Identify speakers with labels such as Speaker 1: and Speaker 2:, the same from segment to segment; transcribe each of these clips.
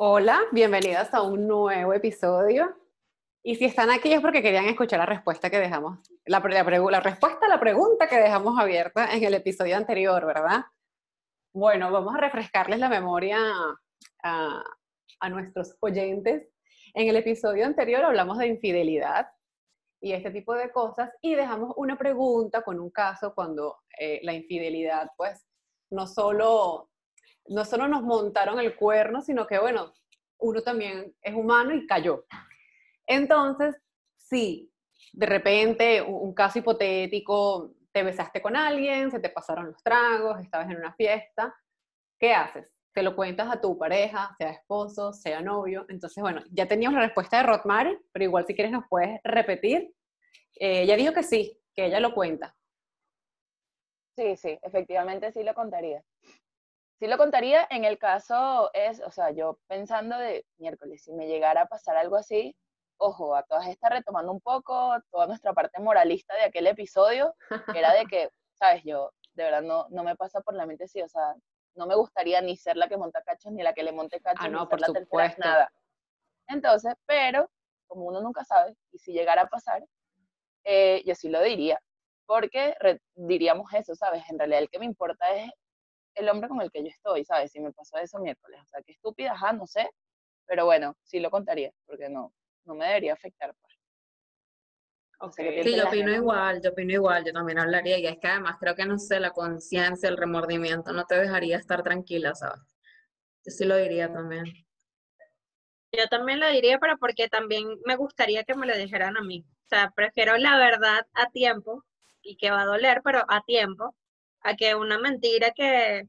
Speaker 1: Hola, bienvenidas a un nuevo episodio. Y si están aquí es porque querían escuchar la respuesta que dejamos, la, respuesta a la pregunta que dejamos abierta en el episodio anterior, ¿verdad? Bueno, vamos a refrescarles la memoria a, a nuestros oyentes. En el episodio anterior hablamos de infidelidad y este tipo de cosas y dejamos una pregunta con un caso cuando eh, la infidelidad, pues, no solo no solo nos montaron el cuerno, sino que, bueno, uno también es humano y cayó. Entonces, sí, de repente, un, caso hipotético, te besaste con alguien, se te pasaron los tragos, estabas en una fiesta, ¿qué haces? Te lo cuentas a tu pareja, sea esposo, sea novio. Entonces, bueno, ya teníamos la respuesta de Rotmar, pero igual si quieres nos puedes repetir. Eh, ella dijo que sí, que ella lo cuenta.
Speaker 2: Sí, sí, efectivamente sí lo contaría. Sí lo contaría en el caso es, o sea, yo pensando de miércoles, si me llegara a pasar algo así, ojo, a todas estas retomando un poco toda nuestra parte moralista de aquel episodio, que era de que, sabes, yo de verdad no, no me pasa por la mente sí, o sea, no me gustaría ni ser la que monta cachos, ni la que le monte cachos,
Speaker 1: ah, no,
Speaker 2: ni
Speaker 1: por
Speaker 2: la tercera, nada. Entonces, pero, como uno nunca sabe, y si llegara a pasar, eh, yo sí lo diría, porque diríamos eso, ¿sabes? En realidad el que me importa es el hombre con el que yo estoy, ¿sabes? Si me pasó eso miércoles. O sea, qué estúpida, ajá, no sé. Pero bueno, sí lo contaría, porque no, no me debería afectar.
Speaker 3: Pues. sí, yo opino igual, yo opino igual, yo también hablaría. Y es que además creo que, no sé, la conciencia, el remordimiento no te dejaría estar tranquila, ¿sabes? Yo sí lo diría también.
Speaker 4: Yo también lo diría, pero porque también me gustaría que me lo dijeran a mí. O sea, prefiero la verdad a tiempo y que va a doler, pero a tiempo, a que una mentira que,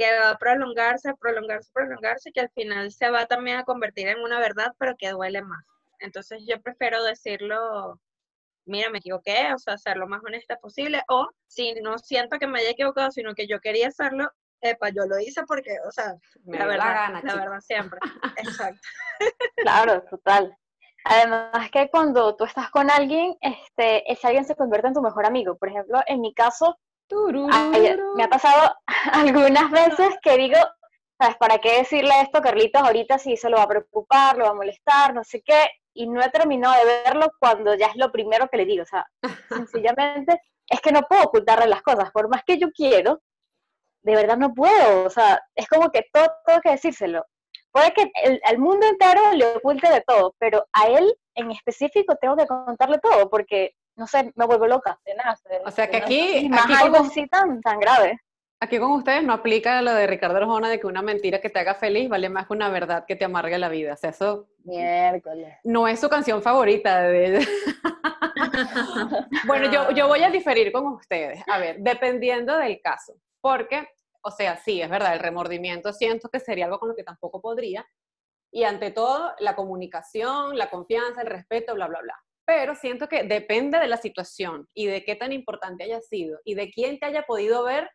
Speaker 4: va a prolongarse, prolongarse, prolongarse, que al final se va también a convertir en una verdad, pero que duele más. Entonces yo prefiero decirlo, mira, me equivoqué, o sea, ser lo más honesta posible, o si no siento que me haya equivocado, sino que yo quería hacerlo, epa, yo lo hice porque, o sea, la verdad, la, verdad siempre. Exacto.
Speaker 2: Claro, total. Además que cuando tú estás con alguien, este, ese alguien se convierte en tu mejor amigo. Por ejemplo, en mi caso, me ha pasado algunas veces que digo, ¿sabes? ¿Para qué decirle esto Carlitos ahorita si eso lo va a preocupar, lo va a molestar, no sé qué? Y no he terminado de verlo cuando ya es lo primero que le digo. O sea, sencillamente es que no puedo ocultarle las cosas. Por más que yo quiero, de verdad no puedo. O sea, es como que todo tengo que decírselo. Puede que el, al mundo entero le oculte de todo, pero a él en específico tengo que contarle todo, porque no sé, me vuelvo loca. De nada,
Speaker 1: o sea que aquí,
Speaker 2: más algo así tan, tan grave.
Speaker 1: Aquí con ustedes no aplica lo de Ricardo Arjona de que una mentira que te haga feliz vale más que una verdad que te amargue la vida. O sea, eso
Speaker 2: Miércoles.
Speaker 1: no es su canción favorita de bueno, yo, yo voy a diferir con ustedes. A ver, dependiendo del caso. Porque, o sea, sí, es verdad, el remordimiento siento que sería algo con lo que tampoco podría. Y ante todo, la comunicación, la confianza, el respeto, bla, bla, bla pero siento que depende de la situación y de qué tan importante haya sido y de quién te haya podido ver,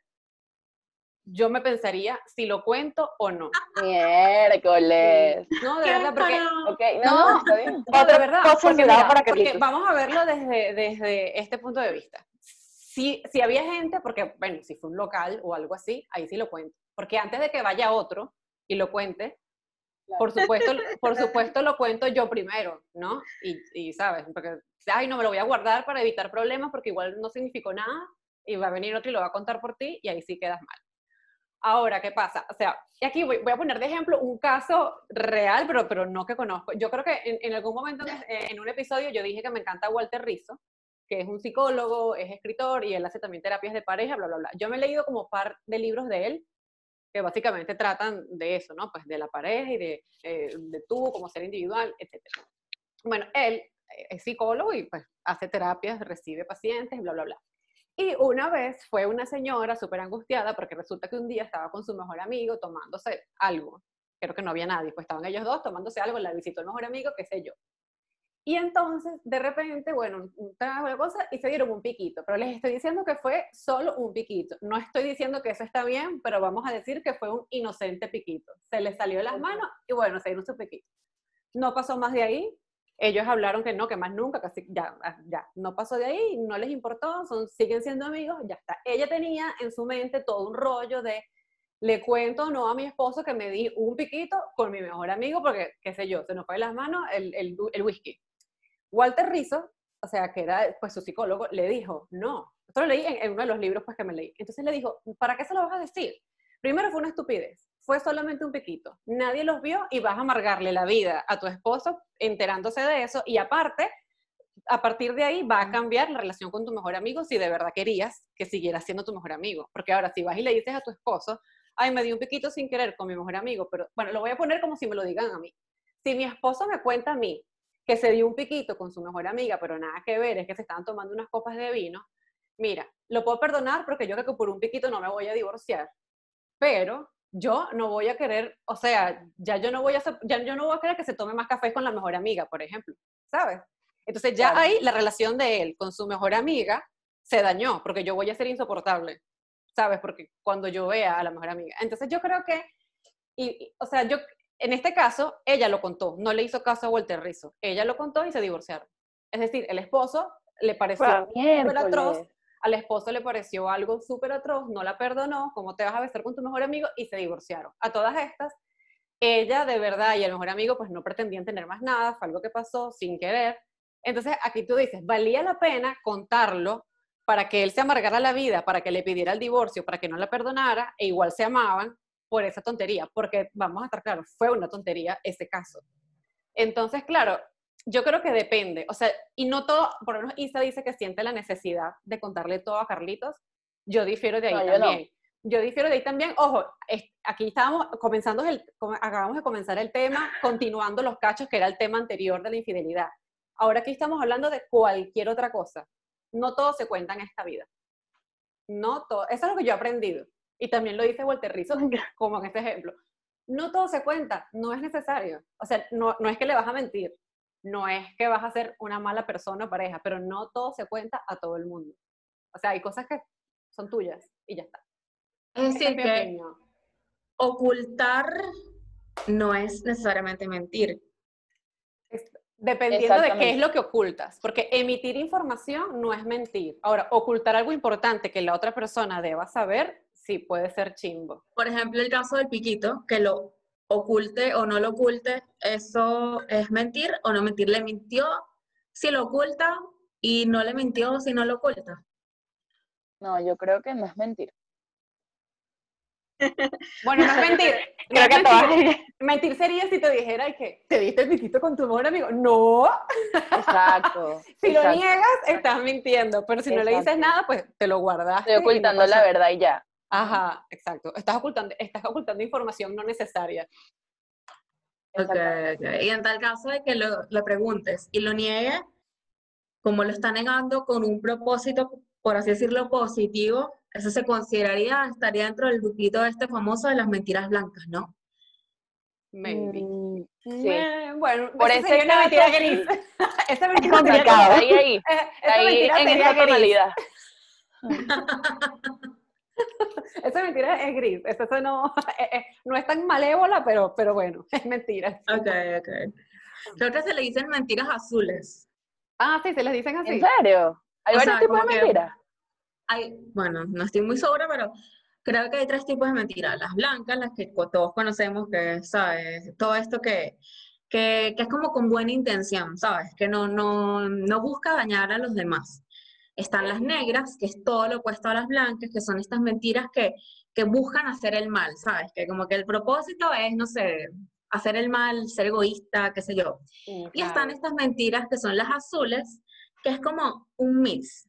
Speaker 1: yo me pensaría si lo cuento o no.
Speaker 2: Miércoles.
Speaker 1: No, de verdad, porque...
Speaker 2: Okay, no, está
Speaker 1: bien. No, de verdad, porque, para porque vamos a verlo desde, desde este punto de vista. Si, si había gente, porque, bueno, si fue un local o algo así, ahí sí lo cuento. Porque antes de que vaya otro y lo cuente, por supuesto, por supuesto lo cuento yo primero, ¿no? Y, y, sabes, porque, ay, no me lo voy a guardar para evitar problemas porque igual no significó nada y va a venir otro y lo va a contar por ti y ahí sí quedas mal. Ahora, ¿qué pasa? O sea, y aquí voy, voy, a poner de ejemplo un caso real, pero, pero no que conozco. Yo creo que en, en algún momento en, un episodio yo dije que me encanta Walter Rizzo, que es un psicólogo, es escritor y él hace también terapias de pareja, bla, bla, bla. Yo me he leído como par de libros de él que básicamente tratan de eso, ¿no? Pues de la pareja y de, eh, de tú como ser individual, etc. Bueno, él eh, es psicólogo y pues hace terapias, recibe pacientes, bla, bla, bla. Y una vez fue una señora súper angustiada porque resulta que un día estaba con su mejor amigo tomándose algo. Creo que no había nadie, pues estaban ellos dos tomándose algo, la visitó el mejor amigo, qué sé yo. Y entonces, de repente, bueno, una cosa y se dieron un piquito, pero les estoy diciendo que fue solo un piquito. No estoy diciendo que eso está bien, pero vamos a decir que fue un inocente piquito. Se les salió de las manos y bueno, se dieron su piquito. No pasó más de ahí. Ellos hablaron que no, que más nunca, casi ya, ah, ya, no pasó de ahí, no les importó, son, siguen siendo amigos, ya está. Ella tenía en su mente todo un rollo de le cuento no a mi esposo que me di un piquito con mi mejor amigo porque, qué sé yo, se nos fue de las manos el, el, el whisky. Walter Rizzo, o sea, que era pues su psicólogo, le dijo, no, esto lo leí en, uno de los libros pues que me leí. Entonces le dijo, ¿para qué se lo vas a decir? Primero fue una estupidez, fue solamente un piquito. Nadie los vio y vas a amargarle la vida a tu esposo enterándose de eso y aparte a partir de ahí va a cambiar la relación con tu mejor amigo si de verdad querías que siguiera siendo tu mejor amigo. Porque ahora si vas y le dices a tu esposo, ay, me di un piquito sin querer con mi mejor amigo, pero bueno, lo voy a poner como si me lo digan a mí. Si mi esposo me cuenta a mí que se dio un piquito con su mejor amiga, pero nada que ver, es que se estaban tomando unas copas de vino, mira, lo puedo perdonar porque yo creo que por un piquito no me voy a divorciar, pero yo no voy a querer, o sea, ya yo no voy a, ya yo no voy a querer que se tome más café con la mejor amiga, por ejemplo, ¿sabes? Entonces ya ahí la relación de él con su mejor amiga se dañó, porque yo voy a ser insoportable, ¿sabes? Porque cuando yo vea a la mejor amiga. Entonces yo creo que, y, o sea, yo, en este caso, ella lo contó, no le hizo caso a Walter Rizzo. Ella lo contó y se divorciaron. Es decir, el esposo le pareció súper atroz, al esposo le pareció algo súper atroz, no la perdonó, ¿cómo te vas a besar con tu mejor amigo? Y se divorciaron. A todas estas, ella de verdad y el mejor amigo pues no pretendían tener más nada, fue algo que pasó sin querer, entonces, aquí tú dices, valía la pena contarlo para que él se amargara la vida, para que le pidiera el divorcio, para que no la perdonara, e igual se amaban por esa tontería, porque vamos a estar claros, fue una tontería ese caso. Entonces, claro, yo creo que depende, o sea, y no todo, por lo menos Isa dice que siente la necesidad de contarle todo a Carlitos, yo difiero de ahí también. Yo, difiero de ahí también, ojo, aquí estábamos comenzando, el, acabamos de comenzar el tema, continuando los cachos, que era el tema anterior de la infidelidad. Ahora aquí estamos hablando de cualquier otra cosa. No todo se cuenta en esta vida. No todo. Eso es lo que yo he aprendido. Y también lo dice Walter Rizzo, como en este ejemplo. No todo se cuenta, no es necesario. O sea, no, no es que le vas a mentir, no es que vas a ser una mala persona o pareja, pero no todo se cuenta a todo el mundo. O sea, hay cosas que son tuyas y ya está.
Speaker 3: Es decir, que ocultar no es necesariamente mentir.
Speaker 1: Dependiendo de qué es lo que ocultas, porque emitir información no es mentir. Ahora, ocultar algo importante que la otra persona deba saber, sí puede ser chimbo.
Speaker 3: Por ejemplo, el caso del piquito, que lo oculte o no lo oculte, eso es mentir o no mentir. Le mintió si lo oculta y no le mintió si no lo oculta.
Speaker 2: No, yo creo que no es mentir.
Speaker 1: Bueno, no es mentir. Creo que mentir. mentir sería si te dijera que te diste el piquito con tu mejor amigo. No.
Speaker 2: Exacto.
Speaker 1: si lo niegas, estás mintiendo. Pero si no le dices nada, pues te lo guardas.
Speaker 2: Estoy ocultando la verdad y ya.
Speaker 1: Ajá, exacto. Estás ocultando, estás ocultando información no necesaria.
Speaker 3: Okay, Y en tal caso de que lo, lo preguntes y lo niegue, como lo está negando con un propósito, por así decirlo, positivo, eso se consideraría, estaría dentro del grupito este famoso de las mentiras blancas, ¿no?
Speaker 1: Maybe. Mm,
Speaker 2: sí. Eh,
Speaker 1: bueno, por eso es una mentira gris.
Speaker 2: esa mentira es complicado. Ahí, ahí.
Speaker 1: Esa ahí en esa tonalidad. esa mentira es gris. Eso no, eh, eh, no es tan malévola, pero, pero bueno, es mentira.
Speaker 3: Ok, ok. Creo que se le dicen mentiras azules.
Speaker 1: Ah, sí, se les dicen así.
Speaker 2: ¿En serio? ¿Hay varios tipos de mentiras?
Speaker 3: bueno, no estoy muy sobra, pero creo que hay tres tipos de mentiras. Las blancas, las que todos conocemos, que, ¿sabes? Todo esto que, que, es como con buena intención, ¿sabes? Que no, no, no busca dañar a los demás. Están las negras, que es todo lo opuesto a las blancas, que son estas mentiras que, que buscan hacer el mal, ¿sabes? Que como que el propósito es, no sé, hacer el mal, ser egoísta, qué sé yo. Y están estas mentiras que son las azules, que es como un mix,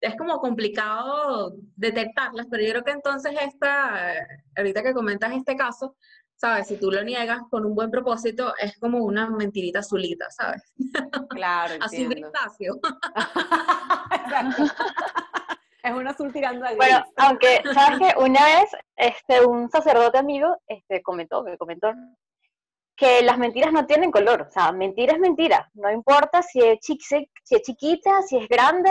Speaker 3: es como complicado detectarlas, pero yo creo que entonces esta, ahorita que comentas este caso, ¿sabes? Si tú lo niegas con un buen propósito, es como una mentirita azulita, ¿sabes?
Speaker 1: Claro,
Speaker 3: Así grisáceo.
Speaker 1: es un azul tirando a
Speaker 2: Bueno, aunque, ¿sabes que Una vez, este, un sacerdote amigo, este, comentó, me comentó, que las mentiras no tienen color, o sea, mentira es mentira, no importa si es, si es chiquita, si es grande,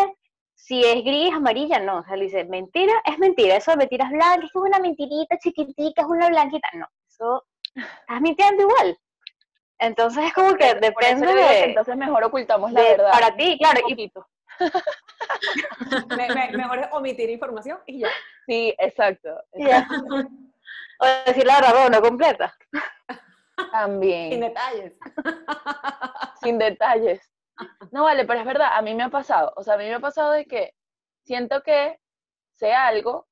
Speaker 2: si es gris, amarilla, no. O sea, le dice, mentira, es mentira. Eso de mentiras blancas, es una mentirita chiquitica, es una blanquita. No, eso estás mintiendo igual. Entonces es como que depende de...
Speaker 1: entonces mejor ocultamos la verdad.
Speaker 2: Para ti, claro. Y,
Speaker 1: me, mejor es omitir información y ya.
Speaker 2: Sí, exacto. O decir la verdad, no completa.
Speaker 5: También.
Speaker 1: Sin detalles.
Speaker 5: Sin detalles. No vale, pero es verdad, a mí me ha pasado. O sea, a mí me ha pasado de que siento que sea algo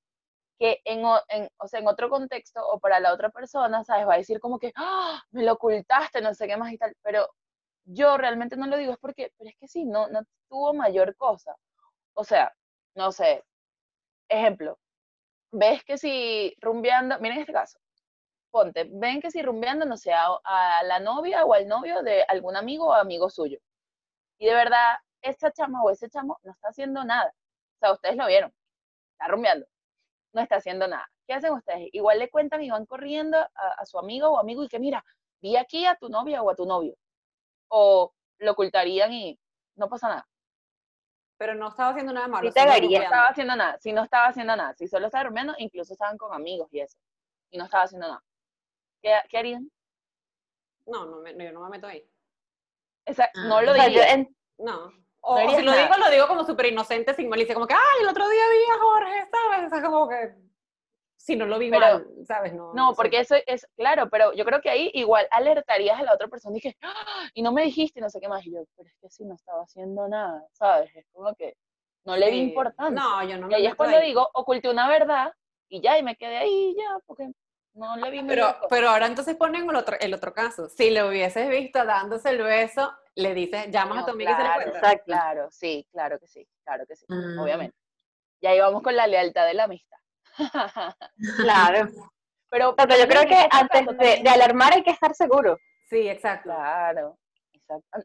Speaker 5: que en, en, o sea, en otro contexto o para la otra persona, ¿sabes? Va a decir como que, ¡Ah! me lo ocultaste, no sé qué más y tal. Pero yo realmente no lo digo, es porque, pero es que sí, no, no tuvo mayor cosa. O sea, no sé, ejemplo, ves que si rumbeando, miren este caso, ponte, ven que si rumbeando, no sé, a, la novia o al novio de algún amigo o amigo suyo. Y de verdad, esa chama o ese chamo no está haciendo nada. O sea, ustedes lo vieron, está rumbeando, no está haciendo nada. ¿Qué hacen ustedes? Igual le cuentan y van corriendo a, a su amigo o amigo y que mira, vi aquí a tu novia o a tu novio. O lo ocultarían y no pasa nada.
Speaker 1: Pero no estaba haciendo nada malo.
Speaker 5: Sí te. No estaba haciendo nada. Si no estaba haciendo nada. Si solo estaba durmiendo, incluso estaban con amigos y eso. Y no estaba haciendo nada. ¿Qué, qué harían?
Speaker 1: No, no me, yo no me meto ahí.
Speaker 5: Esa, no lo diría.
Speaker 1: No. O, si lo digo, lo digo como súper inocente, sin malicia. Como que, ay, el otro día vi a Jorge, ¿sabes? O sea, como que si no lo vi mal, ¿sabes? No,
Speaker 5: no, porque eso es, claro, pero yo creo que ahí igual alertarías a la otra persona y que, ¡Ah! y no me dijiste no sé qué más, y yo, pero es que si no estaba haciendo nada, ¿sabes? Es como que no le di importancia.
Speaker 1: No, yo no me
Speaker 5: Y ahí es cuando digo, oculté una verdad y ya, y me quedé ahí ya, porque no le vi
Speaker 1: pero, pero ahora entonces ponen el otro, el otro caso. Si lo hubieses visto dándose el beso, le dices, llamas a tu amiga y se cuentas.
Speaker 5: Exacto, claro, sí, claro que sí, claro que sí, mm. obviamente. Y ahí vamos con la lealtad de la amistad.
Speaker 2: claro. Pero, yo creo que antes de, alarmar hay que estar seguro.
Speaker 1: Sí, exacto.
Speaker 5: Claro.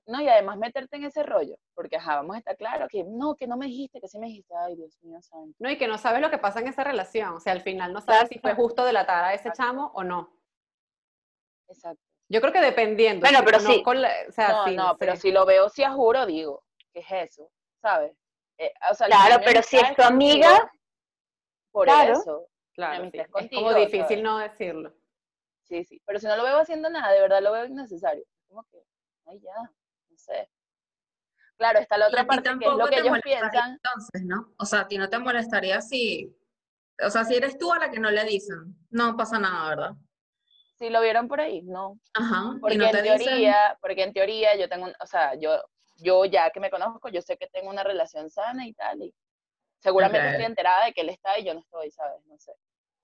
Speaker 5: No, y además meterte en ese rollo, porque ajá, vamos a estar claro que no, que no me dijiste, que sí me dijiste, ay Dios mío santo.
Speaker 1: No, y que no sabes lo que pasa en esa relación, o sea, al final no sabes si fue justo delatar a ese chamo o no.
Speaker 5: Exacto.
Speaker 1: Yo creo que dependiendo.
Speaker 5: Bueno, pero sí. no, no, pero si lo veo, si a juro, digo, ¿qué es eso? ¿Sabes?
Speaker 2: Eh, claro, pero si es tu amiga,
Speaker 5: por eso.
Speaker 1: Claro, es como difícil no decirlo.
Speaker 5: Sí, sí, pero si no lo veo haciendo nada, de verdad lo veo innecesario. Como que, ay, ya, no sé. Claro, está la otra parte que es lo que ellos piensan.
Speaker 4: Entonces, ¿no? O sea, a ti no te molestaría si, o sea, si eres tú a la que no le dicen, no pasa nada, ¿verdad?
Speaker 5: Si lo vieron por ahí, no.
Speaker 4: Ajá.
Speaker 5: Porque en teoría, porque en teoría yo tengo, o sea, yo, yo ya que me conozco, yo sé que tengo una relación sana y tal, y Seguramente estoy enterada de que él está y yo no estoy, ¿sabes? No sé.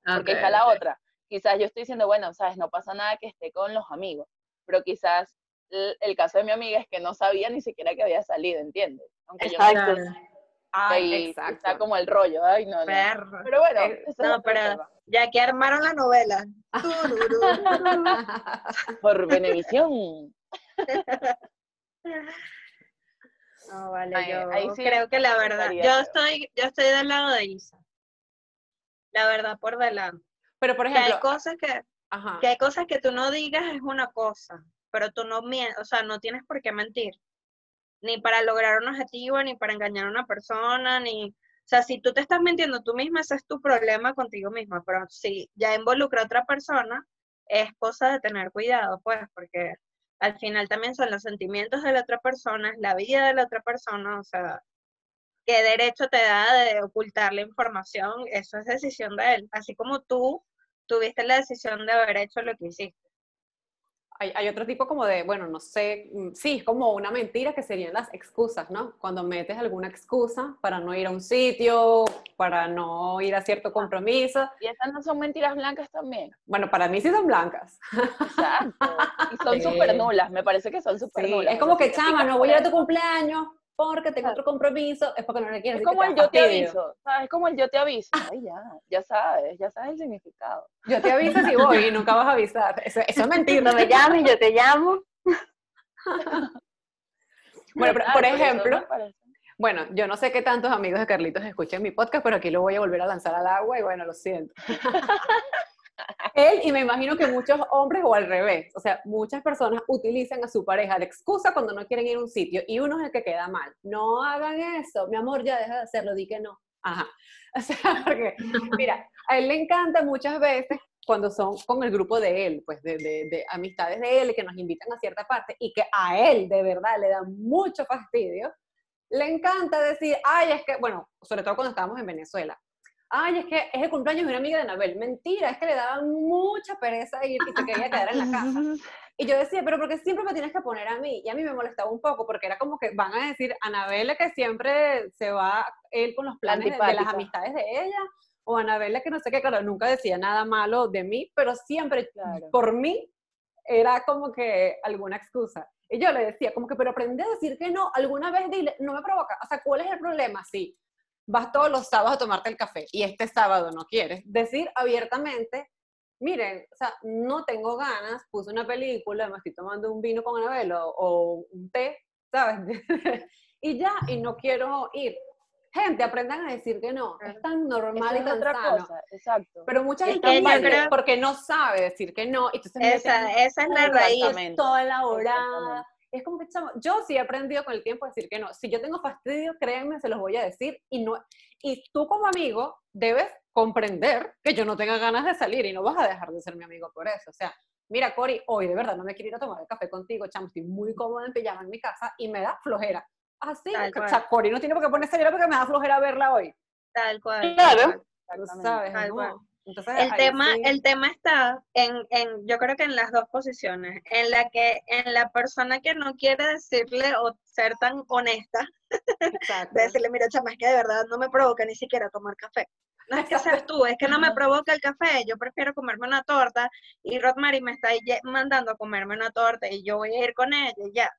Speaker 5: Porque está la otra. Quizás yo estoy diciendo, bueno, ¿sabes? No pasa nada que esté con los amigos, pero quizás el, caso de mi amiga es que no sabía ni siquiera que había salido, ¿entiendes?
Speaker 2: Aunque yo no
Speaker 5: Ay, exacto. Está como el rollo, ay, no, no. Pero bueno, eh,
Speaker 4: no, pero ya que armaron la novela.
Speaker 5: Por Benevisión.
Speaker 4: No, vale, yo creo que la verdad, yo estoy, yo estoy del lado de Isa. La verdad, por delante.
Speaker 1: Pero por ejemplo,
Speaker 4: que hay cosas que, que hay cosas que tú no digas es una cosa, pero tú no o sea, no tienes por qué mentir. Ni para lograr un objetivo, ni para engañar a una persona, ni, o sea, si tú te estás mintiendo tú misma, ese es tu problema contigo misma, pero si ya involucra a otra persona, es cosa de tener cuidado, pues, porque al final también son los sentimientos de la otra persona, la vida de la otra persona, o sea, qué derecho te da de ocultar la información, eso es decisión de él, así como tú tuviste la decisión de haber hecho lo que hiciste
Speaker 1: hay, otro tipo como de, bueno, no sé, mm, sí, es como una mentira que serían las excusas, ¿no? Cuando metes alguna excusa para no ir a un sitio, para no ir a cierto compromiso.
Speaker 5: Y esas no son mentiras blancas también.
Speaker 1: Bueno, para mí sí son blancas.
Speaker 5: Exacto. Y son súper nulas, me parece que son súper nulas.
Speaker 1: Es como que, chama, no voy a ir a tu cumpleaños porque tengo otro compromiso, es porque no le quieres.
Speaker 5: Es como el yo te aviso, ¿sabes? Es como el yo te aviso. Ay, ya, ya sabes, ya sabes el significado.
Speaker 1: Yo te aviso si voy y nunca vas a avisar. Eso, eso es mentira.
Speaker 2: No me llames, yo te llamo.
Speaker 1: bueno, pero, por ejemplo, bueno, yo no sé qué tantos amigos de Carlitos escuchen mi podcast, pero aquí lo voy a volver a lanzar al agua y bueno, lo siento. Él y me imagino que muchos hombres o al revés, o sea, muchas personas utilizan a su pareja de excusa cuando no quieren ir a un sitio y uno es el que queda mal. No hagan eso, mi amor, ya deja de hacerlo, di que no. Ajá. O sea, porque, mira, a él le encanta muchas veces cuando son con el grupo de él, pues de, de, de amistades de él que nos invitan a cierta parte y que a él de verdad le da mucho fastidio, le encanta decir, ay, es que, bueno, sobre todo cuando estábamos en Venezuela, ay, es que es el cumpleaños de una amiga de Anabel. Mentira, es que le daba mucha pereza ir y se quería quedar en la casa. Y yo decía, pero ¿por qué siempre me tienes que poner a mí? Y a mí me molestaba un poco porque era como que van a decir, Anabel que siempre se va él con los planes de, las amistades de ella, o Anabel que no sé qué, claro, nunca decía nada malo de mí, pero siempre por mí era como que alguna excusa. Y yo le decía, como que, pero aprende a decir que no, alguna vez dile, no me provoca, o sea, ¿cuál es el problema? Sí, vas todos los sábados a tomarte el café y este sábado no quieres. Decir abiertamente, miren, o sea, no tengo ganas, puse una película, me estoy tomando un vino con Anabel o, un té, ¿sabes? y ya, y no quiero ir. Gente, aprendan a decir que no. Es tan normal y tan otra Cosa,
Speaker 2: exacto.
Speaker 1: Pero mucha gente no porque no sabe decir que no.
Speaker 4: esa, esa es la raíz.
Speaker 1: Toda la hora. Es como que, chamo, yo sí he aprendido con el tiempo a decir que no. Si yo tengo fastidio, créanme, se los voy a decir. Y, no, y tú como amigo debes comprender que yo no tenga ganas de salir y no vas a dejar de ser mi amigo por eso. O sea, mira, Cori, hoy de verdad no me quiero ir a tomar el café contigo, chamo, estoy muy cómoda en pijama en mi casa y me da flojera. Así, o sea, Cori no tiene por qué ponerse a porque me da flojera verla hoy.
Speaker 4: Tal cual.
Speaker 2: Claro.
Speaker 1: sabes,
Speaker 4: Tal cual el, tema, el tema está en, en, yo creo que en las dos posiciones, en la que, en la persona que no quiere decirle o ser tan honesta, de decirle, mira, chama, es que de verdad no me provoca ni siquiera tomar café. No es que seas tú, es que no me provoca el café, yo prefiero comerme una torta y Rodmary me está mandando a comerme una torta y yo voy a ir con ella y ya.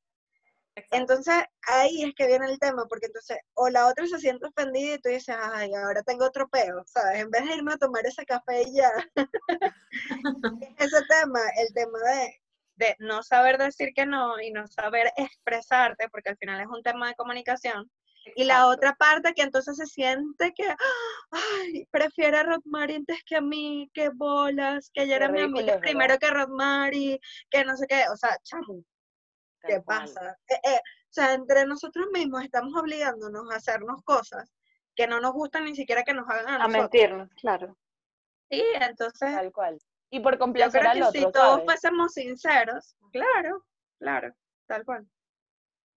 Speaker 4: Entonces ahí es que viene el tema, porque entonces o la otra se siente ofendida y tú dices, ay, ahora tengo otro peo, ¿sabes? En vez de irme a tomar ese café y ya. ese tema, el tema de, de no saber decir que no y no saber expresarte, porque al final es un tema de comunicación. Y la otra parte que entonces se siente que, ay, prefiere a Rodmary antes que a mí, que bolas, que ella era mi amiga primero que Rodmary, que no sé qué, o sea, chamo, ¿Qué pasa? Eh, eh, o sea, entre nosotros mismos estamos obligándonos a hacernos cosas que no nos gustan ni siquiera que nos hagan
Speaker 2: a, a mentirnos, claro.
Speaker 4: Sí, entonces.
Speaker 2: Tal cual. Y por complacer al otro,
Speaker 4: Si todos fuésemos sinceros, claro, claro, tal cual.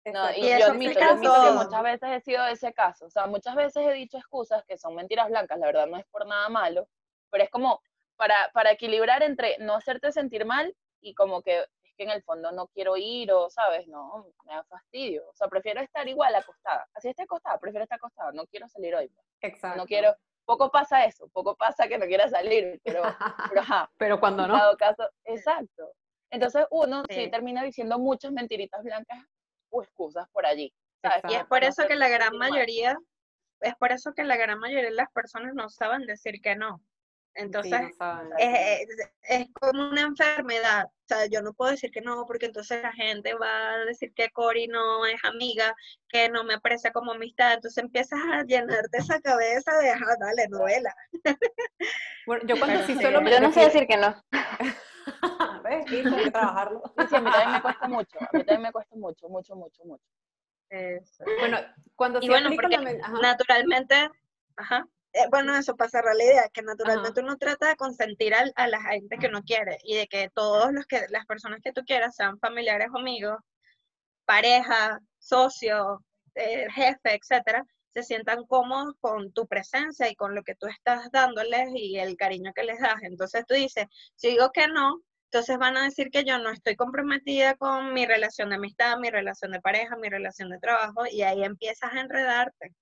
Speaker 2: No, y, yo admito, yo admito que muchas veces he sido ese caso. O sea, muchas veces he dicho excusas que son mentiras blancas, la verdad no es por nada malo, pero es como para, para equilibrar entre no hacerte sentir mal y como que que en el fondo no quiero ir o, ¿sabes? No, me da fastidio. O sea, prefiero estar igual acostada. Así esté acostada, prefiero estar acostada. No quiero salir hoy. Pues.
Speaker 1: Exacto.
Speaker 2: No quiero, poco pasa eso, poco pasa que no quiera salir, pero, pero, ajá,
Speaker 1: pero cuando no.
Speaker 2: dado caso, exacto. Entonces uno sí. termina diciendo muchas mentiritas blancas o excusas por allí.
Speaker 4: Y es por eso que la gran mayoría, es por eso que la gran mayoría de las personas no saben decir que no. Entonces, es, como una enfermedad. O sea, yo no puedo decir que no, porque entonces la gente va a decir que Cori no es amiga, que no me aprecia como amistad. Entonces empiezas a llenarte esa cabeza de, ah, dale, novela.
Speaker 1: Bueno, yo cuando sí solo
Speaker 2: me... Yo no sé decir que no.
Speaker 1: ¿Ves? Sí, hay que trabajarlo.
Speaker 2: Sí, a mí también me cuesta mucho. A mí también me cuesta mucho, mucho, mucho, mucho.
Speaker 1: Bueno, cuando
Speaker 4: y bueno, porque naturalmente, ajá, eh, bueno, eso pasa la idea, que naturalmente uno trata de consentir a, la gente que uno quiere y de que todos los que, las personas que tú quieras, sean familiares o amigos, pareja, socio, eh, jefe, etcétera, se sientan cómodos con tu presencia y con lo que tú estás dándoles y el cariño que les das. Entonces tú dices, si digo que no, entonces van a decir que yo no estoy comprometida con mi relación de amistad, mi relación de pareja, mi relación de trabajo, y ahí empiezas a enredarte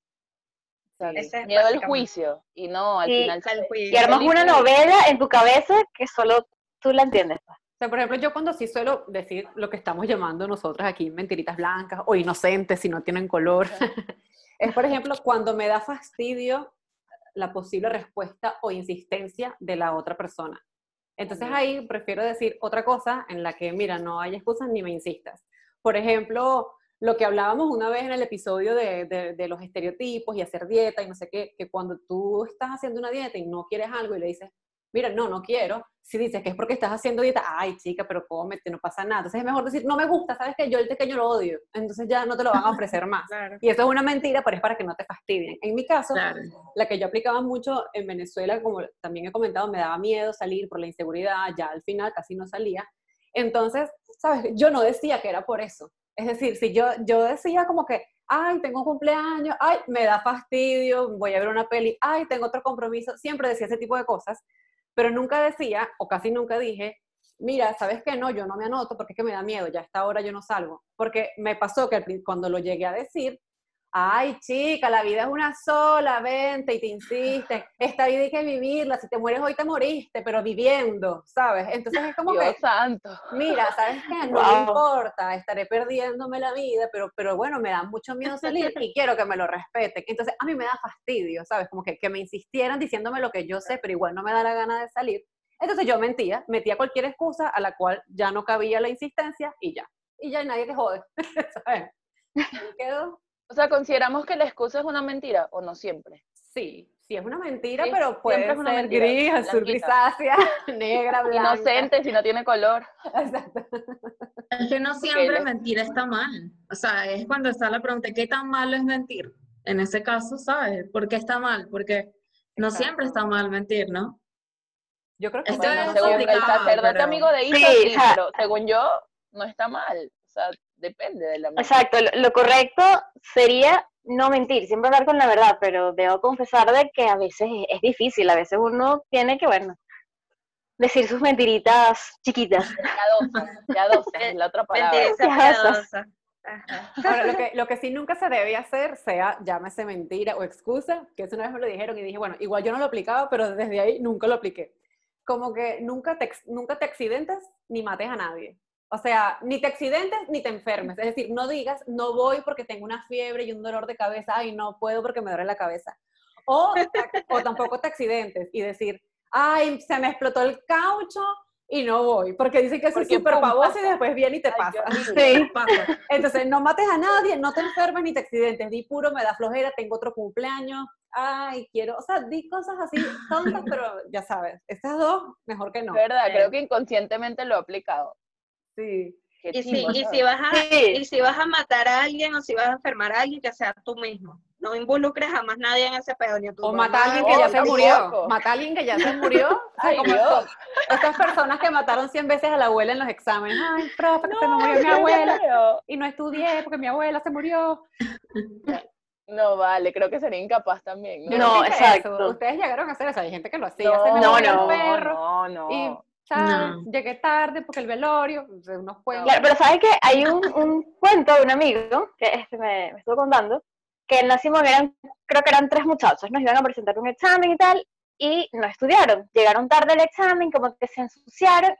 Speaker 2: miedo al juicio y no al final
Speaker 1: y armas una novela en tu cabeza que solo tú la entiendes pues. o sea, por ejemplo, yo cuando sí suelo decir lo que estamos llamando nosotros aquí mentiritas blancas o inocentes si no tienen color, es por ejemplo cuando me da fastidio la posible respuesta o insistencia de la otra persona. Entonces ahí prefiero decir otra cosa en la que, mira, no hay excusas ni me insistas. Por ejemplo, lo que hablábamos una vez en el episodio de, de, los estereotipos y hacer dieta y no sé qué, que cuando tú estás haciendo una dieta y no quieres algo y le dices, mira, no, no quiero, si dices que es porque estás haciendo dieta, ay chica, pero cómete, no pasa nada. Entonces es mejor decir, no me gusta, sabes que yo el pequeño lo odio, entonces ya no te lo van a ofrecer más. Y eso es una mentira, pero es para que no te fastidien. En mi caso, la que yo aplicaba mucho en Venezuela, como también he comentado, me daba miedo salir por la inseguridad, ya al final casi no salía. Entonces, ¿sabes? Yo no decía que era por eso. Es decir, si yo, yo decía como que, ay, tengo un cumpleaños, ay, me da fastidio, voy a ver una peli, ay, tengo otro compromiso, siempre decía ese tipo de cosas, pero nunca decía, o casi nunca dije, mira, ¿sabes qué? No, yo no me anoto porque es que me da miedo, ya a esta hora yo no salgo. Porque me pasó que cuando lo llegué a decir, ay chica, la vida es una sola, vente y te insiste, esta vida hay que vivirla, si te mueres hoy te moriste, pero viviendo, ¿sabes? Entonces es como
Speaker 5: Dios
Speaker 1: que,
Speaker 5: santo.
Speaker 1: mira, ¿sabes qué? No me importa, estaré perdiéndome la vida, pero, pero bueno, me da mucho miedo salir y quiero que me lo respeten. Entonces a mí me da fastidio, ¿sabes? Como que, que me insistieran diciéndome lo que yo sé, pero igual no me da la gana de salir. Entonces yo mentía, metía cualquier excusa a la cual ya no cabía la insistencia y ya. Y ya nadie te jode, ¿sabes? quedó.
Speaker 5: O sea, ¿consideramos que la excusa es una mentira o no siempre?
Speaker 1: Sí, sí es una mentira, pero puede ser una mentira, gris, azul grisácea, negra, blanca.
Speaker 5: Inocente si no tiene color.
Speaker 3: Exacto. Es que no siempre mentir está mal. O sea, es cuando está la pregunta, ¿qué tan malo es mentir? En ese caso, ¿sabes? ¿Por qué está mal? Porque no siempre está mal mentir, ¿no?
Speaker 1: Yo creo que
Speaker 5: Esto es según el sacerdote amigo de Isa, sí, pero según yo, no está mal. O sea, depende de la
Speaker 2: Exacto, lo, correcto sería no mentir, siempre hablar con la verdad, pero debo confesar de que a veces es, difícil, a veces uno tiene que, bueno, decir sus mentiritas chiquitas.
Speaker 5: Piadosas, la otra palabra.
Speaker 1: Ahora, lo que, lo que sí nunca se debe hacer, sea llámese mentira o excusa, que eso una vez me lo dijeron y dije, bueno, igual yo no lo aplicaba, pero desde ahí nunca lo apliqué como que nunca te, nunca te accidentes ni mates a nadie. O sea, ni te accidentes ni te enfermes. Es decir, no digas, no voy porque tengo una fiebre y un dolor de cabeza, y no puedo porque me duele la cabeza. O, o tampoco te accidentes y decir, ay, se me explotó el caucho y no voy, porque dicen que es súper pavoso y después viene y te pasa. sí. Entonces, no mates a nadie, no te enfermes ni te accidentes, di puro, me da flojera, tengo otro cumpleaños, ay, quiero, o sea, di cosas así tontas, pero ya sabes, estas dos, mejor que no.
Speaker 5: Verdad, creo que inconscientemente lo he aplicado.
Speaker 1: Sí.
Speaker 4: Y si, y, si vas a, y si vas a matar a alguien o si vas a enfermar a alguien, que sea tú mismo. No involucres jamás nadie en ese pedo, ni tú.
Speaker 1: O matar a alguien que ya se murió. Matar a alguien que ya se murió. como estas personas que mataron 100 veces a la abuela en los exámenes. Ay, profe, que se me murió mi abuela. Y no estudié porque mi abuela se murió.
Speaker 5: No, vale, creo que sería incapaz también.
Speaker 2: No, no exacto.
Speaker 1: Ustedes llegaron a hacer eso, hay gente que lo hacía.
Speaker 2: No,
Speaker 1: no,
Speaker 2: no,
Speaker 1: perro,
Speaker 5: no, no.
Speaker 1: Y, Llegué tarde porque el velorio, unos cuentos.
Speaker 2: Claro, pero ¿sabes que Hay un, un, cuento de un amigo que este me, me estuvo contando, que en la eran, creo que eran tres muchachos, nos iban a presentar un examen y tal, y no estudiaron. Llegaron tarde al examen, como que se ensuciaron,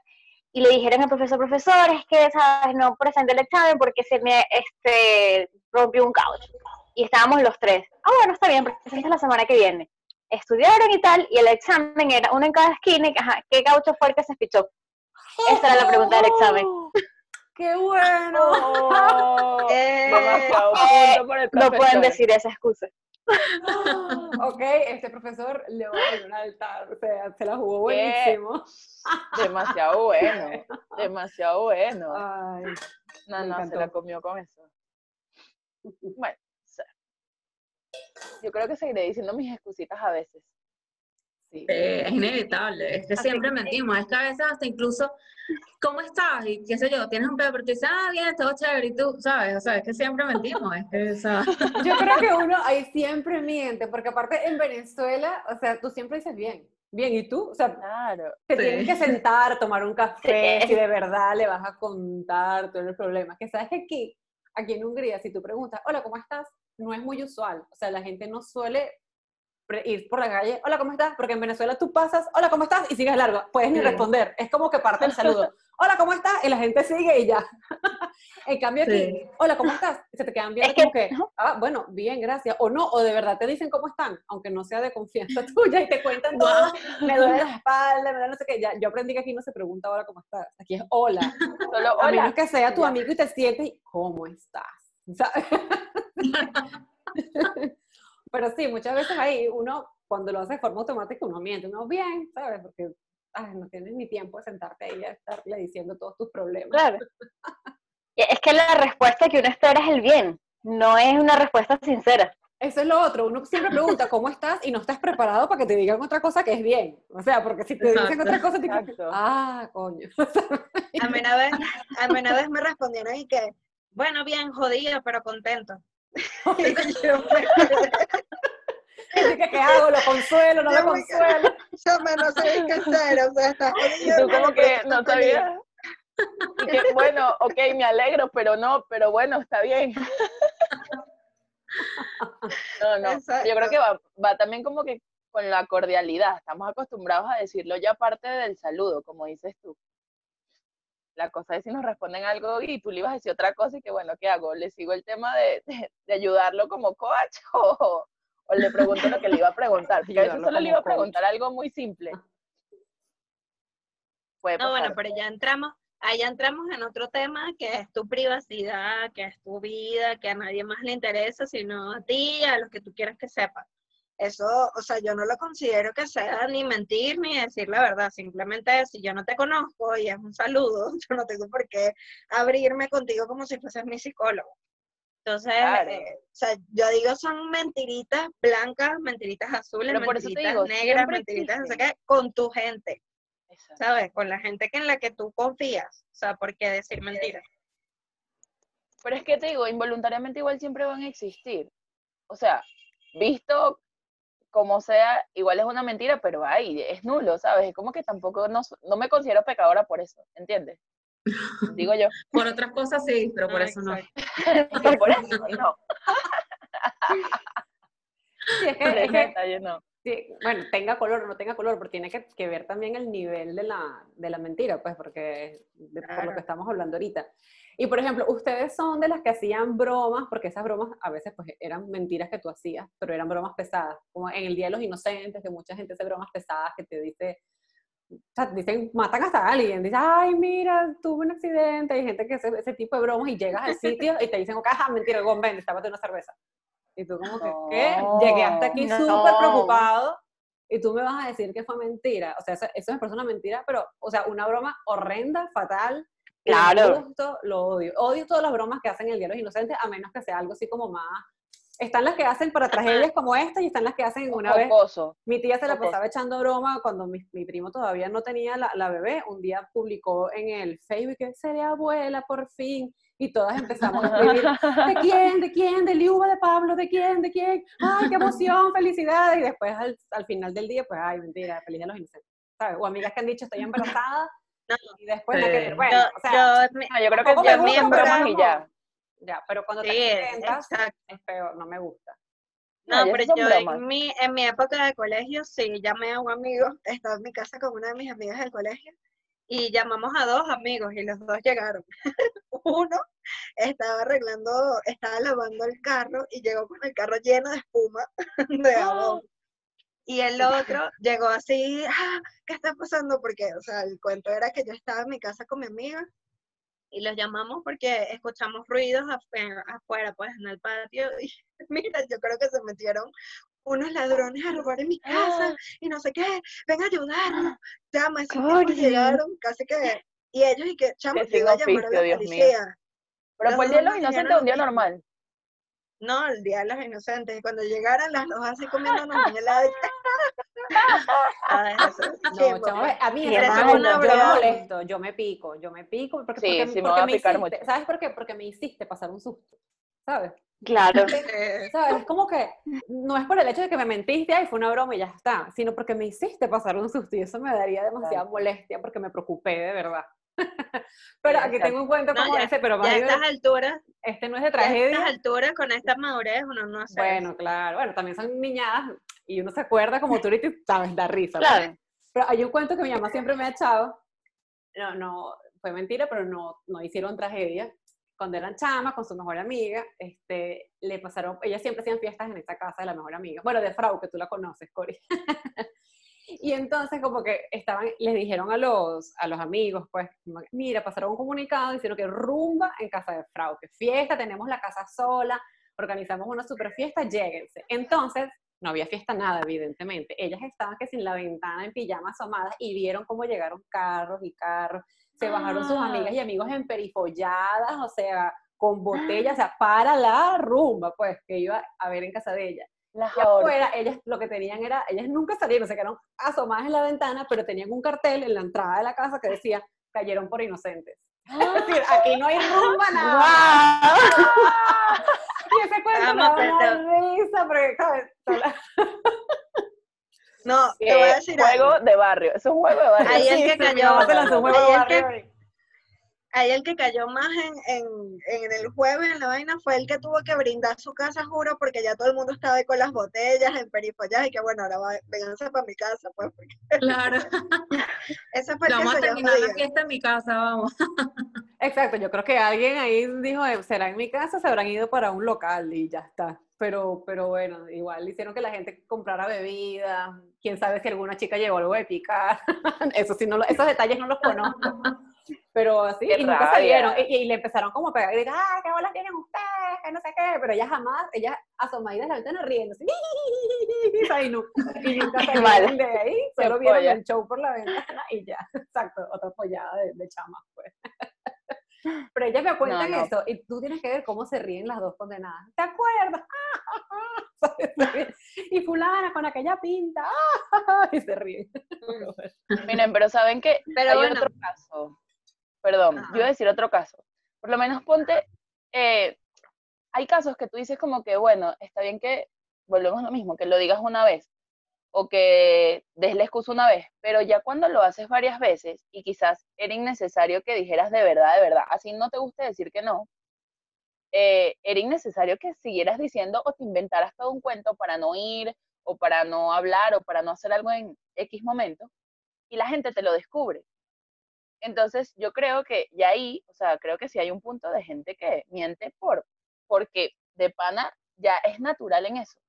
Speaker 2: y le dijeron al profesor, profesor, es que, ¿sabes? No presenté el examen porque se me este, rompió un caucho y estábamos los tres. Ah, bueno, está bien, presenta la semana que viene. Estudiaron y tal, y el examen era uno en cada esquina, y, ajá, ¿qué gaucho fue el que se fichó? Esa era la pregunta del examen.
Speaker 1: ¡Qué bueno!
Speaker 5: Oh, eh,
Speaker 2: no pueden decir esa excusa.
Speaker 1: ok, este profesor le va a dar un altar, o sea, se la jugó buenísimo.
Speaker 5: Demasiado bueno, demasiado bueno. Ay, no, no, se la comió con eso. Bueno, yo creo que seguiré diciendo mis excusitas a veces.
Speaker 3: Sí. es inevitable, es que siempre mentimos, es que a veces hasta incluso, ¿cómo estás? Y qué sé yo, tienes un pedo, pero tú dices, ah, bien, todo chévere, y tú, ¿sabes? O sea, es que siempre mentimos, es que,
Speaker 1: Yo creo que uno ahí siempre miente, porque aparte en Venezuela, o sea, tú siempre dices bien, bien, ¿y tú? O sea,
Speaker 5: claro.
Speaker 1: te tienes que sentar, tomar un café, si de verdad le vas a contar todo el problema, que sabes que aquí, aquí en Hungría, si tú preguntas, hola, ¿cómo estás? No es muy usual. O sea, la gente no suele ir por la calle, hola, ¿cómo estás? Porque en Venezuela tú pasas, hola, ¿cómo estás? Y sigues largo, puedes ni responder. Es como que parte el saludo, hola, ¿cómo estás? Y la gente sigue y ya. en cambio aquí, hola, ¿cómo estás? Y se te quedan viendo como que, ah, bueno, bien, gracias. O no, o de verdad te dicen cómo están, aunque no sea de confianza tuya y te cuentan todo, me duele la espalda, me duele no sé qué. Ya, yo aprendí que aquí no se pregunta hola, ¿cómo estás? Aquí es hola. Solo hola. A menos que sea tu amigo y te sientes, ¿cómo estás? ¿Sabes? Pero sí, muchas veces ahí uno, cuando lo hace de forma automática, uno miente, uno bien, ¿sabes? Porque no tienes ni tiempo de sentarte ahí a estarle diciendo todos tus problemas.
Speaker 2: Claro. es que la respuesta que uno espera es el bien, no es una respuesta sincera.
Speaker 1: Eso es lo otro, uno siempre pregunta cómo estás y no estás preparado para que te digan otra cosa que es bien. O sea, porque si te dicen otra cosa, te dicen, ah, coño.
Speaker 4: a mí una vez, a mí una vez me respondieron y que, bueno, bien, jodido, pero contento.
Speaker 1: ¿Qué hago? ¿Lo consuelo? ¿No lo consuelo?
Speaker 4: Yo me no sé qué hacer, o sea, estás
Speaker 5: Y tú como que no sabías. Y que, bueno, ok, me alegro, pero no, pero bueno, está bien. No, no, yo creo que va, va también como que con la cordialidad, estamos acostumbrados a decirlo ya aparte del saludo, como dices tú. La cosa es si nos responden algo y tú le ibas a decir otra cosa y que bueno, ¿qué hago? ¿Le sigo el tema de, de, ayudarlo como coach o, o, le pregunto lo que le iba a preguntar? Porque a veces solo le iba a preguntar algo muy simple.
Speaker 4: no, bueno, pero ya entramos, ahí entramos en otro tema que es tu privacidad, que es tu vida, que a nadie más le interesa, sino a ti a los que tú quieras que sepan. Eso, o sea, yo no lo considero que sea ni mentir ni decir la verdad. Simplemente si yo no te conozco y es un saludo, yo no tengo por qué abrirme contigo como si fueses mi psicólogo. Entonces, eh, o sea, yo digo son mentiritas blancas, mentiritas azules, mentiritas negras, mentiritas, no sé qué, con tu gente. ¿Sabes? Con la gente en la que tú confías. O sea, ¿por qué decir mentiras?
Speaker 5: Pero es que te digo, involuntariamente igual siempre van a existir. O sea, visto como sea, igual es una mentira, pero ay, es nulo, ¿sabes? Es como que tampoco no, no me considero pecadora por eso, ¿entiendes? Digo yo.
Speaker 3: Por otras cosas sí, pero por eso no.
Speaker 5: por eso no.
Speaker 1: Sí, es que, es que, no. Sí, bueno, tenga color o no tenga color, pero tiene que, que, ver también el nivel de la, de la mentira, pues, porque por lo que estamos hablando ahorita. Y por ejemplo, ustedes son de las que hacían bromas, porque esas bromas a veces pues eran mentiras que tú hacías, pero eran bromas pesadas, como en el Día de los Inocentes, que mucha gente hace bromas pesadas que te dice, o sea, dicen, matan hasta a alguien, dice, ay, mira, tuve un accidente, hay gente que hace ese tipo de bromas y llegas al sitio y te dicen, ok, ajá, mentira, ven, de una cerveza. Y tú como que, ¿qué? Llegué hasta aquí súper preocupado y tú me vas a decir que fue mentira. O sea, eso, eso me parece una mentira, pero, o sea, una broma horrenda, fatal.
Speaker 2: Claro.
Speaker 1: Gusto, lo odio. Odio todas las bromas que hacen el Día de los Inocentes, a menos que sea algo así como más... Están las que hacen para tragedias como esta y están las que hacen una vez. Mi tía se la pasaba echando broma cuando mi, mi primo todavía no tenía la, la, bebé. Un día publicó en el Facebook que sería abuela por fin y todas empezamos a escribir, ¿de quién? ¿De quién? ¿De Liuba de Pablo? ¿De quién? ¿De quién? ¡Ay, qué emoción! ¡Felicidades! Y después al, al final del día, pues, ay, mentira, feliz de los inocentes. ¿Sabes? O amigas que han dicho, estoy embarazada, y después sí. que, bueno, yo, o sea, yo, no,
Speaker 5: yo creo que yo en bromas y ya.
Speaker 1: Ya, pero cuando te sientas, es peor, no me gusta.
Speaker 4: No, no pero yo en mi, en mi época de colegio, sí, llamé a un amigo, estaba en mi casa con una de mis amigas del colegio, y llamamos a dos amigos y los dos llegaron. Uno estaba arreglando, estaba lavando el carro y llegó con el carro lleno de espuma de jabón. Y el otro llegó así, ah, ¿qué está pasando? Porque, o sea, el cuento era que yo estaba en mi casa con mi amiga y los llamamos porque escuchamos ruidos afuera, pues en el patio. Y mira, yo creo que se metieron unos ladrones a robar en mi casa ah. y no sé qué, ven a ayudarnos, llama, así llegaron, casi que, y ellos y que, chamo, que iba a llamar a la policía.
Speaker 5: Pero fue el Día de los Inocentes un día normal.
Speaker 4: No, el Día de los Inocentes, y cuando llegaran las dos así comiéndonos un helado.
Speaker 1: no, chamo, a mí eso yo me molesto, yo me pico, yo me pico, porque,
Speaker 5: sí,
Speaker 1: porque,
Speaker 5: sí, porque me,
Speaker 1: hiciste,
Speaker 5: mucho.
Speaker 1: ¿sabes por qué? Porque me hiciste pasar un susto, ¿sabes?
Speaker 2: Claro.
Speaker 1: ¿Sabes? Es como que no es por el hecho de que me mentiste y fue una broma y ya está, sino porque me hiciste pasar un susto y eso me daría demasiada molestia porque me preocupé de verdad. pero aquí tengo un cuento como ese, pero
Speaker 4: más a estas alturas,
Speaker 1: este no es de tragedia. A
Speaker 4: estas alturas, con esta madurez, uno no hace
Speaker 1: Bueno, claro, bueno, también son niñadas y uno se acuerda como tú ahorita, sabes, da risa. Claro. Pero hay un cuento que mi mamá siempre me ha echado, no, no, fue mentira, pero no, no hicieron tragedia, cuando eran chamas, con su mejor amiga, este, le pasaron, ellas siempre hacían fiestas en esta casa de la mejor amiga, bueno, de Frau, que tú la conoces, Cori. y entonces como que estaban, les dijeron a los, a los amigos, pues, mira, pasaron un comunicado diciendo que rumba en casa de Frau, que fiesta, tenemos la casa sola, organizamos una super fiesta, lléguense. Entonces, no había fiesta nada, evidentemente. Ellas estaban que sin la ventana en pijamas asomadas y vieron cómo llegaron carros y carros se bajaron sus amigas y ah. amigos emperifolladas, o sea, con botellas, o sea, para la rumba, pues, que iba a ver en casa de ella. Las y afuera, ellas lo que tenían era, ellas nunca salieron, se quedaron asomadas en la ventana, pero tenían un cartel en la entrada de la casa que decía, cayeron por inocentes. Es decir, aquí no hay rumba nada. y ese cuento me da risa, porque,
Speaker 4: No, te voy a decir
Speaker 5: juego de barrio, es un juego de barrio.
Speaker 4: Ahí el que cayó, ahí el que cayó más en, en, en, el jueves en la vaina fue el que tuvo que brindar su casa, juro, porque ya todo el mundo estaba ahí con las botellas en perifollas y que bueno, ahora va, vénganse para mi casa, pues.
Speaker 3: Claro.
Speaker 4: Ese fue
Speaker 3: el vamos a terminar la fiesta en mi casa, vamos.
Speaker 1: Exacto, yo creo que alguien ahí dijo, eh, será en mi casa, se habrán ido para un local y ya está. Pero, pero bueno, igual hicieron que la gente comprara bebidas, quién sabe si alguna chica llevó algo de picar, eso sí, no esos detalles no los conozco. Pero así, y nunca salieron. Y, le empezaron como a pegar y decir, ¡ah, qué bolas tienen ustedes! Que no sé qué. Pero ella jamás, ella asomadita en la ventana riendo. y, nunca salieron de ahí, solo vieron el show por la ventana y ya. Exacto, otra follada de, de chamas, pues. Pero ella me cuenta eso y tú tienes que ver cómo se ríen las dos condenadas. ¿Te acuerdas? y fulana con aquella pinta y se ríen.
Speaker 5: Miren, pero saben que pero hay otro caso perdón, yo iba a decir otro caso. Por lo menos ponte, eh, hay casos que tú dices como que, bueno, está bien que volvemos a lo mismo, que lo digas una vez o que des la excusa una vez, pero ya cuando lo haces varias veces y quizás era innecesario que dijeras de verdad, de verdad, así no te guste decir que no, eh, era innecesario que siguieras diciendo o te inventaras todo un cuento para no ir o para no hablar o para no hacer algo en X momento y la gente te lo descubre. Entonces, yo creo que ya ahí, o sea, creo que sí hay un punto de gente que miente por, porque de pana ya es natural en eso.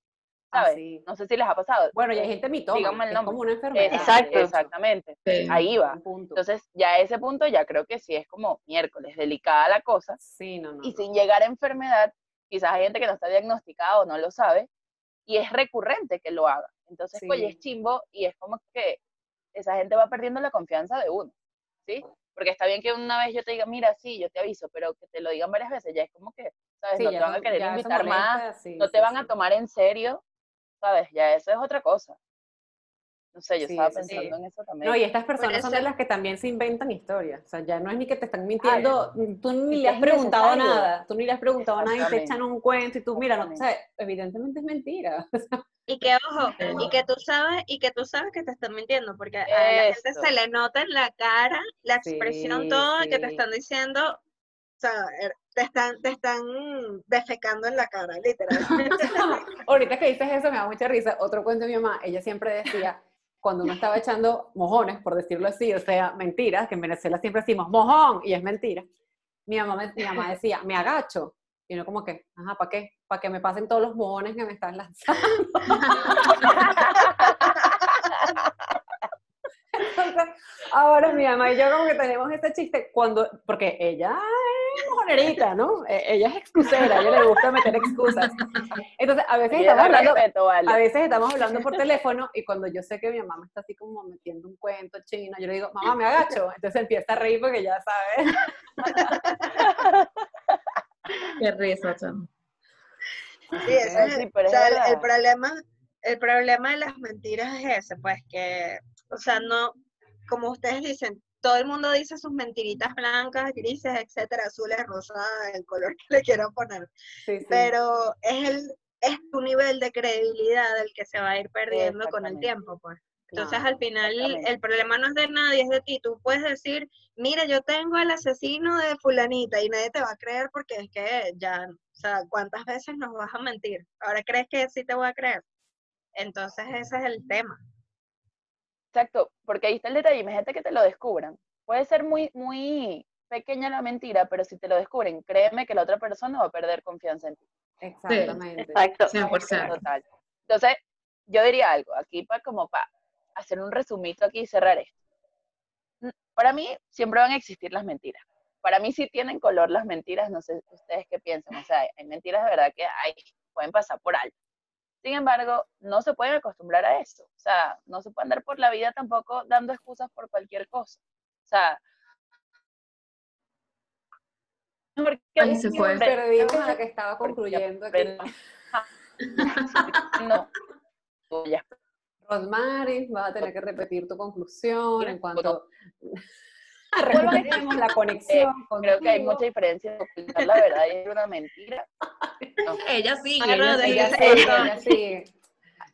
Speaker 5: Ah, ¿Sabes? No sé si les ha pasado.
Speaker 1: Bueno, y hay gente mitoma, Díganme el nombre. es como una enfermedad.
Speaker 5: Exacto. Exactamente. Ahí va. Entonces, ya a ese punto ya creo que sí es como miércoles, delicada la cosa.
Speaker 1: Sí, no, no.
Speaker 5: Y sin llegar a enfermedad, quizás hay gente que no está diagnosticada o no lo sabe, y es recurrente que lo haga. Entonces, pues es chimbo y es como que esa gente va perdiendo la confianza de uno. ¿Sí? Porque está bien que una vez yo te diga, mira, sí, yo te aviso, pero que te lo digan varias veces, ya es como que, ¿sabes? no te van a querer invitar más, no te van a tomar en serio, ¿sabes? Ya eso es otra cosa. No sé, yo estaba pensando en eso también.
Speaker 1: No, y estas personas son de las que también se inventan historias. O sea, ya no es ni que te están mintiendo, tú ni le has preguntado nada, tú ni le has preguntado nada y te echan un cuento y tú, mira, no, o sea, evidentemente es mentira.
Speaker 4: Y que ojo, y que tú sabes, y que tú sabes que te están mintiendo, porque a la gente se le nota en la cara, la expresión, todo que te están diciendo, o sea, er, te están, te están defecando en la cara, literalmente.
Speaker 1: Ahorita que dices eso me da mucha risa. Otro cuento de mi mamá, ella siempre decía, cuando uno estaba echando mojones, por decirlo así, o sea, mentiras, que en Venezuela siempre decimos mojón y es mentira. Mi mamá, mi mamá decía, me agacho. Y uno como que, ajá, ¿para qué? Para que me pasen todos los mojones que me están lanzando. Entonces, ahora mi mamá y yo como que tenemos este chiste cuando, porque ella mojonerita, ¿no? E, ella es excusera, a ella le gusta meter excusas. Entonces, a veces, estamos hablando, a veces estamos hablando por teléfono y cuando yo sé que mi mamá está así como metiendo un cuento chino, yo le digo, mamá, me agacho. Entonces empieza a reír porque ya sabe.
Speaker 3: Qué risa,
Speaker 4: chamo. Sí, ese es, o sea, el, el, problema, el problema de las mentiras es ese, pues que, o sea, no, como ustedes dicen, todo el mundo dice sus mentiritas blancas, grises, etcétera, azules, rosadas, el color que le quieran poner. Pero es el es tu nivel de credibilidad el que se va a ir perdiendo con el tiempo, pues. Entonces, al final, el problema no es de nadie, es de ti. Tú puedes decir, mira, yo tengo el asesino de fulanita y nadie te va a creer porque es que ya, o sea, ¿cuántas veces nos vas a mentir? Ahora crees que sí te voy a creer. Entonces, ese es el tema.
Speaker 5: Exacto, porque ahí está el detalle, imagínate que te lo descubran. Puede ser muy, muy pequeña la mentira, pero si te lo descubren, créeme que la otra persona va a perder confianza en ti.
Speaker 1: Exactamente.
Speaker 5: Exacto. 100%. Total. Entonces, yo diría algo, aquí para como para hacer un resumito aquí y cerrar esto. Para mí siempre van a existir las mentiras. Para mí sí tienen color las mentiras, no sé ustedes qué piensan. O sea, hay mentiras de verdad que hay, pueden pasar por alto. Sin embargo, no se pueden acostumbrar a eso. O sea, no se puede andar por la vida tampoco dando excusas por cualquier cosa. O sea,
Speaker 1: porque Ahí se fue. A la que estaba concluyendo aquí. no. Rosmary, vas a tener que repetir tu conclusión en cuanto... Recuperemos la conexión.
Speaker 5: Eh, creo que hay mucha diferencia entre ocultar la verdad y una mentira.
Speaker 3: Ella sí,
Speaker 1: ella, ella, sigue.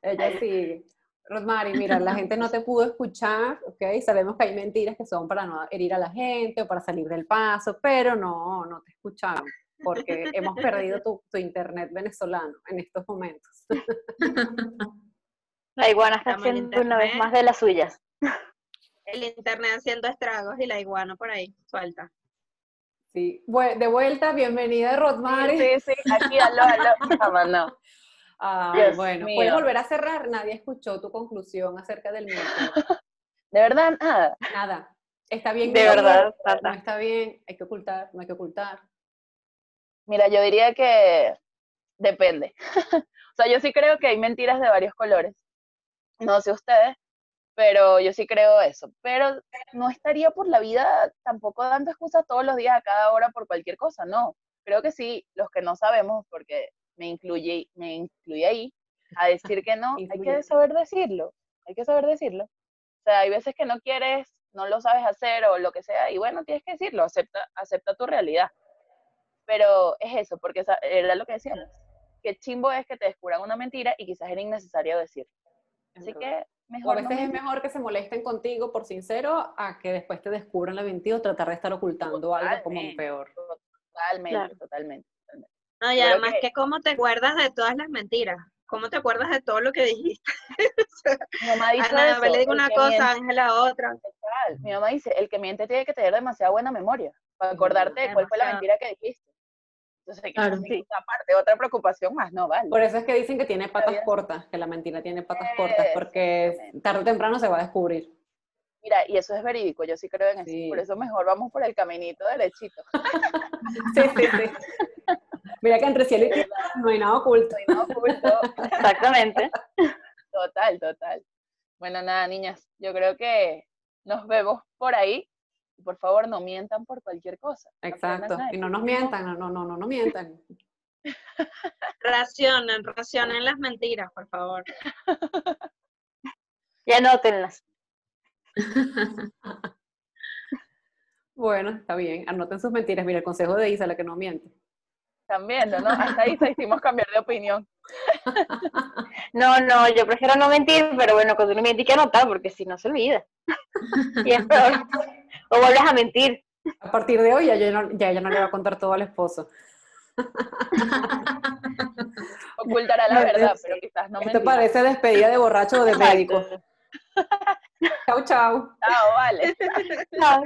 Speaker 1: Ella sigue. Rosmary, mira, la gente no te pudo escuchar, ¿ok? Sabemos que hay mentiras que son para no herir a la gente o para salir del paso, pero no, no te escucharon porque hemos perdido tu, tu, internet venezolano en estos momentos.
Speaker 2: La iguana está haciendo una vez más de las suyas.
Speaker 4: El internet haciendo estragos y la iguana por ahí, suelta.
Speaker 1: Sí, de vuelta, bienvenida Rosmary.
Speaker 5: Sí, sí, aquí, aló, aló, no.
Speaker 1: Ah, bueno, puedes volver a cerrar. Nadie escuchó tu conclusión acerca del mito.
Speaker 5: De verdad, nada.
Speaker 1: Nada. Está bien.
Speaker 2: De verdad,
Speaker 1: no está bien. Hay que ocultar, no hay que ocultar.
Speaker 5: Mira, yo diría que depende. o sea, yo sí creo que hay mentiras de varios colores. No sé ustedes, pero yo sí creo eso. Pero no estaría por la vida tampoco dando excusas todos los días a cada hora por cualquier cosa, no. Creo que sí, los que no sabemos, porque me incluye, me incluye ahí, a decir que no, hay que saber decirlo, hay que saber decirlo. O sea, hay veces que no quieres, no lo sabes hacer o lo que sea, y bueno, tienes que decirlo, acepta, acepta tu realidad. Pero es eso, porque era lo que decíamos, que chimbo es que te descubran una mentira y quizás era innecesario decirlo. Así que mejor.
Speaker 1: a veces es mejor que se molesten contigo por sincero a que después te descubran la mentira o tratar de estar ocultando algo como peor.
Speaker 5: Totalmente, totalmente.
Speaker 4: No, y además que, cómo te acuerdas de todas las mentiras. ¿Cómo te acuerdas de todo lo que dijiste?
Speaker 5: Mi mamá dice Ana,
Speaker 4: le digo una cosa, Ángela otra.
Speaker 5: Mi mamá dice, el que miente tiene que tener demasiada buena memoria para acordarte de cuál fue la mentira que dijiste. Entonces, claro, sí. aparte, otra preocupación más, no vale.
Speaker 1: Por eso es que dicen que tiene patas cortas, que la mentira tiene patas cortas, porque tarde o temprano se va a descubrir.
Speaker 5: Mira, y eso es verídico, yo sí creo en eso. Por eso mejor vamos por el caminito derechito.
Speaker 1: sí, sí, sí. Mira que entre cielo y tierra no hay nada oculto.
Speaker 5: No hay nada oculto.
Speaker 2: Exactamente.
Speaker 5: Total, total. Bueno, nada, niñas, yo creo que nos vemos por ahí. Por favor, no mientan por cualquier cosa.
Speaker 1: Exacto. y no nos mientan, no, no, no, no, no mientan.
Speaker 4: Racionen, racionen las mentiras, por favor.
Speaker 2: Y anótenlas.
Speaker 1: bueno, está bien. Anoten sus mentiras. Mira, el consejo de Isa, la que no miente.
Speaker 5: Están ¿no? Hasta ahí hicimos cambiar de opinión.
Speaker 2: No, no, yo prefiero no mentir, pero bueno, cuando uno miente hay que anotar, porque si no se olvida. y es peor. O vuelves a mentir.
Speaker 1: A partir de hoy ya, no, ya ella no le va a contar todo al esposo.
Speaker 5: Ocultará la verdad, pero quizás no
Speaker 1: Esto parece despedida de borracho o de médico. chau, chau.
Speaker 5: Chao, vale. Chao.